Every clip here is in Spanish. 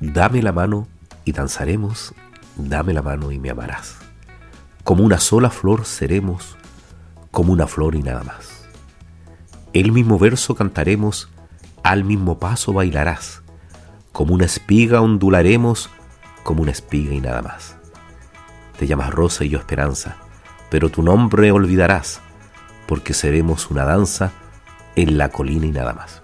dame la mano y danzaremos, dame la mano y me amarás. Como una sola flor seremos, como una flor y nada más. El mismo verso cantaremos, al mismo paso bailarás, como una espiga ondularemos, como una espiga y nada más. Te llamas Rosa y yo Esperanza, pero tu nombre olvidarás, porque seremos una danza en la colina y nada más.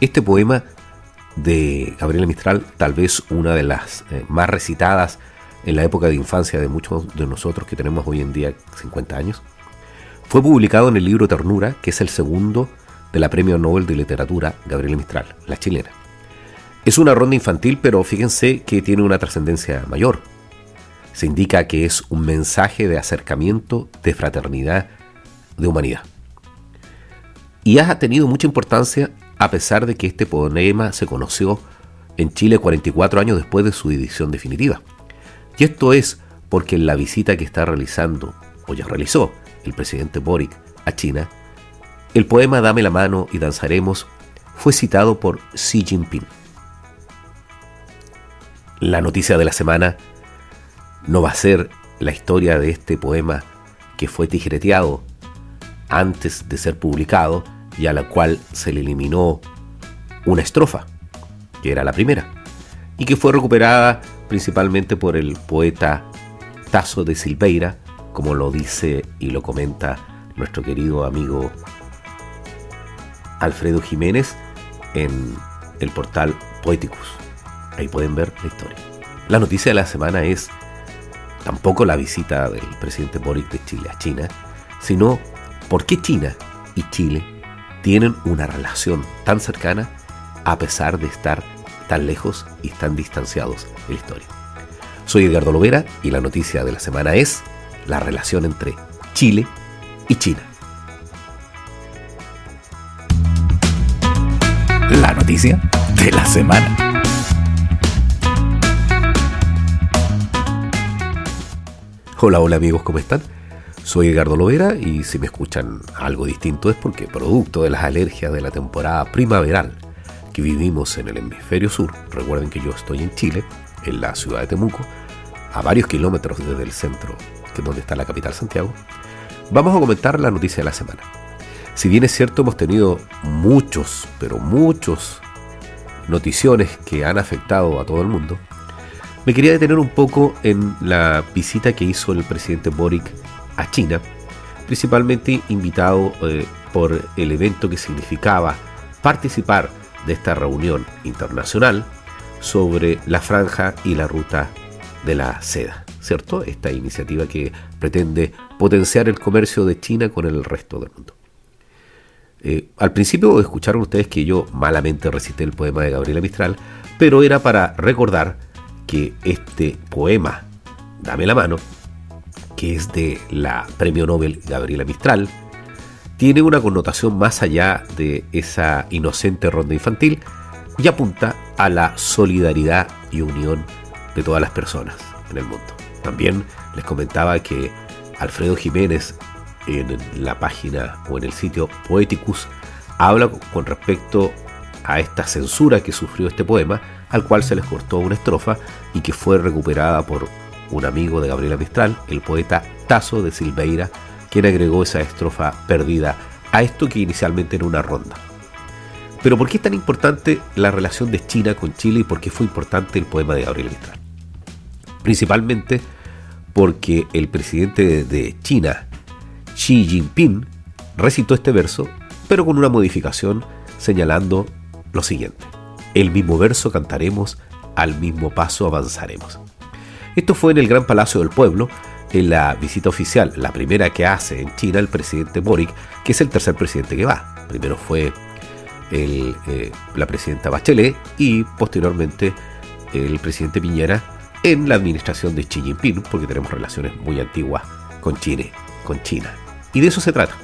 Este poema de Gabriela Mistral, tal vez una de las eh, más recitadas en la época de infancia de muchos de nosotros que tenemos hoy en día 50 años, fue publicado en el libro Ternura, que es el segundo de la Premio Nobel de Literatura Gabriela Mistral, la chilena. Es una ronda infantil, pero fíjense que tiene una trascendencia mayor. Se indica que es un mensaje de acercamiento, de fraternidad, de humanidad. Y ha tenido mucha importancia a pesar de que este poema se conoció en Chile 44 años después de su edición definitiva. Y esto es porque en la visita que está realizando, o ya realizó, el presidente Boric a China, el poema Dame la mano y danzaremos fue citado por Xi Jinping. La noticia de la semana no va a ser la historia de este poema que fue tijereteado antes de ser publicado, y a la cual se le eliminó una estrofa, que era la primera, y que fue recuperada principalmente por el poeta Tasso de Silveira, como lo dice y lo comenta nuestro querido amigo Alfredo Jiménez en el portal Poeticus. Ahí pueden ver la historia. La noticia de la semana es tampoco la visita del presidente Boric de Chile a China, sino por qué China y Chile tienen una relación tan cercana a pesar de estar tan lejos y tan distanciados en la historia. Soy Edgardo Lovera y la noticia de la semana es la relación entre Chile y China. La noticia de la semana. Hola, hola amigos, ¿cómo están? Soy Edgardo Lovera y si me escuchan algo distinto es porque producto de las alergias de la temporada primaveral que vivimos en el hemisferio sur, recuerden que yo estoy en Chile, en la ciudad de Temuco, a varios kilómetros desde el centro, que es donde está la capital Santiago, vamos a comentar la noticia de la semana. Si bien es cierto, hemos tenido muchos, pero muchos noticiones que han afectado a todo el mundo, me quería detener un poco en la visita que hizo el presidente Boric a China, principalmente invitado eh, por el evento que significaba participar de esta reunión internacional sobre la franja y la ruta de la seda, ¿cierto? Esta iniciativa que pretende potenciar el comercio de China con el resto del mundo. Eh, al principio escucharon ustedes que yo malamente recité el poema de Gabriela Mistral, pero era para recordar que este poema, Dame la mano, que es de la Premio Nobel Gabriela Mistral, tiene una connotación más allá de esa inocente ronda infantil y apunta a la solidaridad y unión de todas las personas en el mundo. También les comentaba que Alfredo Jiménez en la página o en el sitio Poeticus habla con respecto a esta censura que sufrió este poema, al cual se les cortó una estrofa y que fue recuperada por un amigo de Gabriela Mistral, el poeta Tasso de Silveira, quien agregó esa estrofa perdida a esto que inicialmente era una ronda. Pero ¿por qué es tan importante la relación de China con Chile y por qué fue importante el poema de Gabriela Mistral? Principalmente porque el presidente de China, Xi Jinping, recitó este verso, pero con una modificación señalando lo siguiente. El mismo verso cantaremos, al mismo paso avanzaremos. Esto fue en el Gran Palacio del Pueblo, en la visita oficial, la primera que hace en China el presidente Boric, que es el tercer presidente que va. Primero fue eh, la presidenta Bachelet y posteriormente el presidente Piñera en la administración de Xi Jinping, porque tenemos relaciones muy antiguas con China, con China. Y de eso se trata.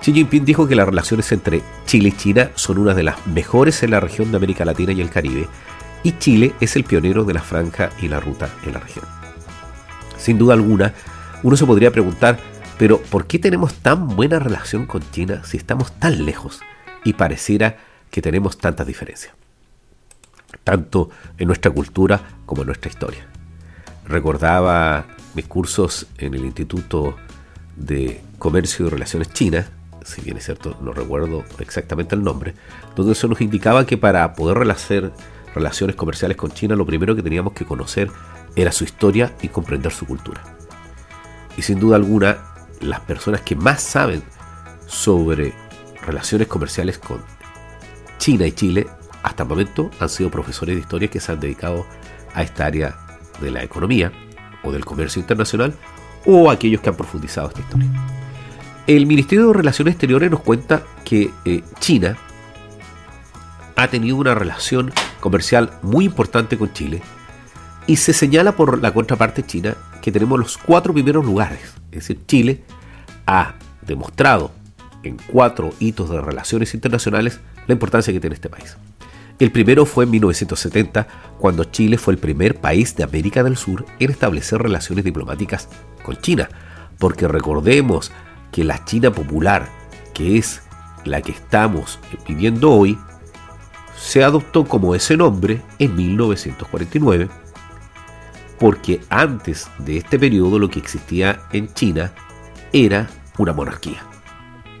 Xi Jinping dijo que las relaciones entre Chile y China son una de las mejores en la región de América Latina y el Caribe y Chile es el pionero de la franja y la ruta en la región. Sin duda alguna, uno se podría preguntar, pero ¿por qué tenemos tan buena relación con China si estamos tan lejos y pareciera que tenemos tantas diferencias? tanto en nuestra cultura como en nuestra historia. Recordaba mis cursos en el Instituto de Comercio y Relaciones Chinas, si bien es cierto, no recuerdo exactamente el nombre, donde se nos indicaba que para poder hacer relaciones comerciales con China, lo primero que teníamos que conocer era su historia y comprender su cultura. Y sin duda alguna, las personas que más saben sobre relaciones comerciales con China y Chile hasta el momento han sido profesores de historia que se han dedicado a esta área de la economía o del comercio internacional o aquellos que han profundizado esta historia. El Ministerio de Relaciones Exteriores nos cuenta que eh, China ha tenido una relación comercial muy importante con Chile y se señala por la contraparte china que tenemos los cuatro primeros lugares. Es decir, Chile ha demostrado en cuatro hitos de relaciones internacionales la importancia que tiene este país. El primero fue en 1970, cuando Chile fue el primer país de América del Sur en establecer relaciones diplomáticas con China, porque recordemos que la China popular, que es la que estamos viviendo hoy, se adoptó como ese nombre en 1949, porque antes de este periodo lo que existía en China era una monarquía,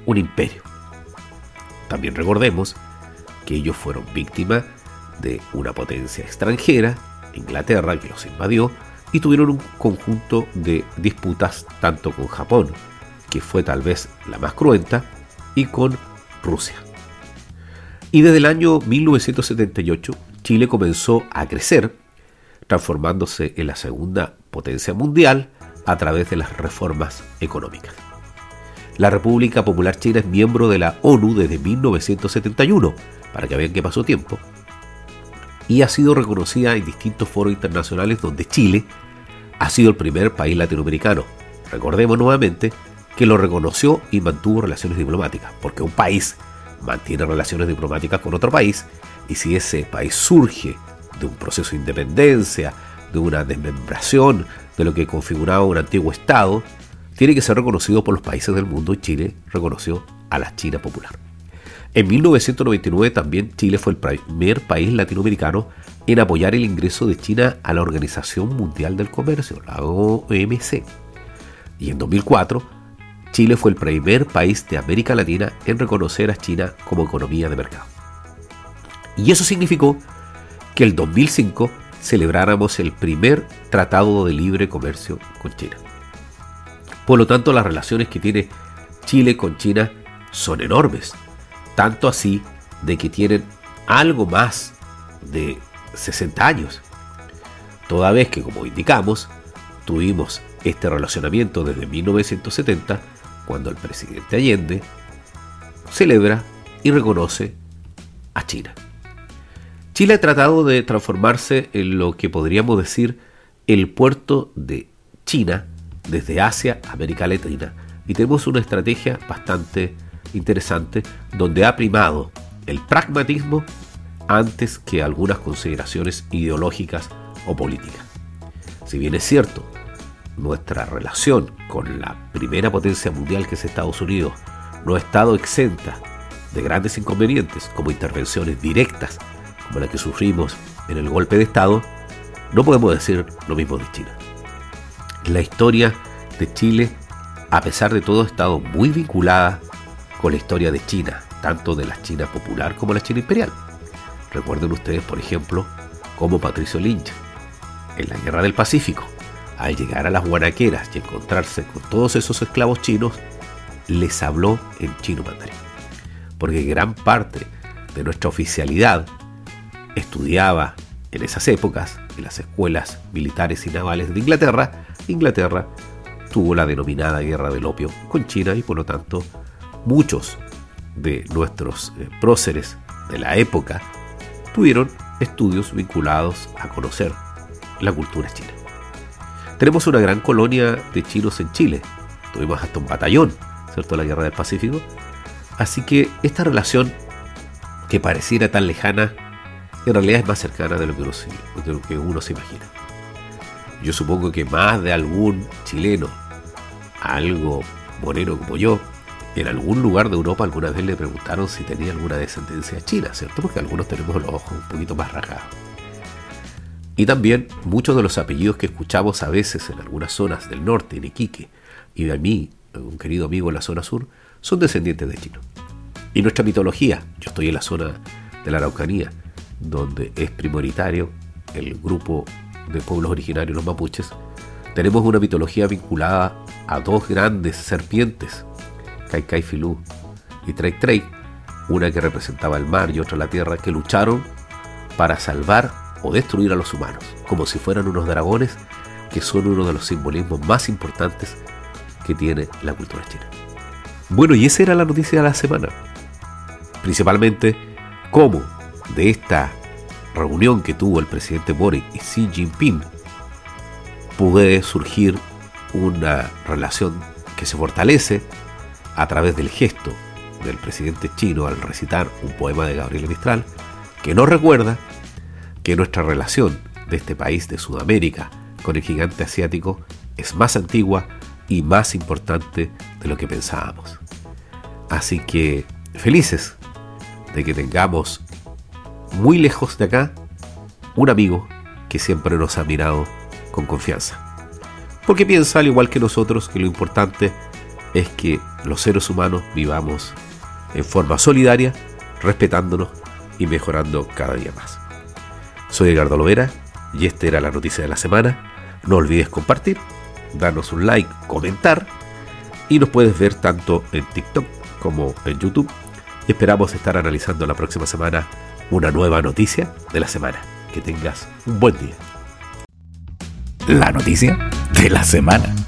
un imperio. También recordemos que ellos fueron víctimas de una potencia extranjera, Inglaterra, que los invadió, y tuvieron un conjunto de disputas tanto con Japón, que fue tal vez la más cruenta, y con Rusia. Y desde el año 1978, Chile comenzó a crecer, transformándose en la segunda potencia mundial a través de las reformas económicas. La República Popular China es miembro de la ONU desde 1971, para que vean que pasó tiempo, y ha sido reconocida en distintos foros internacionales donde Chile ha sido el primer país latinoamericano. Recordemos nuevamente que lo reconoció y mantuvo relaciones diplomáticas, porque un país mantiene relaciones diplomáticas con otro país, y si ese país surge de un proceso de independencia, de una desmembración de lo que configuraba un antiguo Estado, tiene que ser reconocido por los países del mundo y Chile reconoció a la China popular. En 1999 también Chile fue el primer país latinoamericano en apoyar el ingreso de China a la Organización Mundial del Comercio, la OMC. Y en 2004, Chile fue el primer país de América Latina en reconocer a China como economía de mercado. Y eso significó que el 2005 celebráramos el primer tratado de libre comercio con China. Por lo tanto, las relaciones que tiene Chile con China son enormes. Tanto así de que tienen algo más de 60 años. Toda vez que, como indicamos, tuvimos este relacionamiento desde 1970, cuando el presidente Allende celebra y reconoce a China. Chile ha tratado de transformarse en lo que podríamos decir el puerto de China desde Asia a América Latina. Y tenemos una estrategia bastante interesante donde ha primado el pragmatismo antes que algunas consideraciones ideológicas o políticas. Si bien es cierto, nuestra relación con la primera potencia mundial que es Estados Unidos no ha estado exenta de grandes inconvenientes como intervenciones directas como la que sufrimos en el golpe de Estado, no podemos decir lo mismo de China la historia de Chile, a pesar de todo, ha estado muy vinculada con la historia de China, tanto de la China popular como la China imperial. Recuerden ustedes, por ejemplo, cómo Patricio Lynch, en la Guerra del Pacífico, al llegar a las guanaqueras y encontrarse con todos esos esclavos chinos, les habló en chino mandarín. Porque gran parte de nuestra oficialidad estudiaba en esas épocas en las escuelas militares y navales de Inglaterra Inglaterra tuvo la denominada guerra del opio con China y por lo tanto muchos de nuestros eh, próceres de la época tuvieron estudios vinculados a conocer la cultura china. Tenemos una gran colonia de chinos en Chile, tuvimos hasta un batallón, ¿cierto?, la guerra del Pacífico. Así que esta relación que pareciera tan lejana, en realidad es más cercana de lo que de lo que uno se imagina. Yo supongo que más de algún chileno, algo moreno como yo, en algún lugar de Europa alguna vez le preguntaron si tenía alguna descendencia china, ¿cierto? Porque algunos tenemos los ojos un poquito más rasgados. Y también muchos de los apellidos que escuchamos a veces en algunas zonas del norte, en Iquique, y de mí, un querido amigo en la zona sur, son descendientes de chinos. Y nuestra mitología, yo estoy en la zona de la Araucanía, donde es prioritario el grupo de pueblos originarios, los mapuches, tenemos una mitología vinculada a dos grandes serpientes, Kai Filú y Trey Trey, una que representaba el mar y otra la tierra, que lucharon para salvar o destruir a los humanos, como si fueran unos dragones, que son uno de los simbolismos más importantes que tiene la cultura china. Bueno, y esa era la noticia de la semana. Principalmente cómo de esta reunión que tuvo el presidente Boric y Xi Jinping puede surgir una relación que se fortalece a través del gesto del presidente chino al recitar un poema de Gabriel Mistral, que nos recuerda que nuestra relación de este país de Sudamérica con el gigante asiático es más antigua y más importante de lo que pensábamos. Así que felices de que tengamos muy lejos de acá un amigo que siempre nos ha mirado con confianza. Porque piensa, al igual que nosotros, que lo importante es que los seres humanos vivamos en forma solidaria, respetándonos y mejorando cada día más. Soy Edgardo Lovera y esta era la noticia de la semana. No olvides compartir, darnos un like, comentar y nos puedes ver tanto en TikTok como en YouTube. Esperamos estar analizando la próxima semana una nueva noticia de la semana. Que tengas un buen día. La noticia de la semana.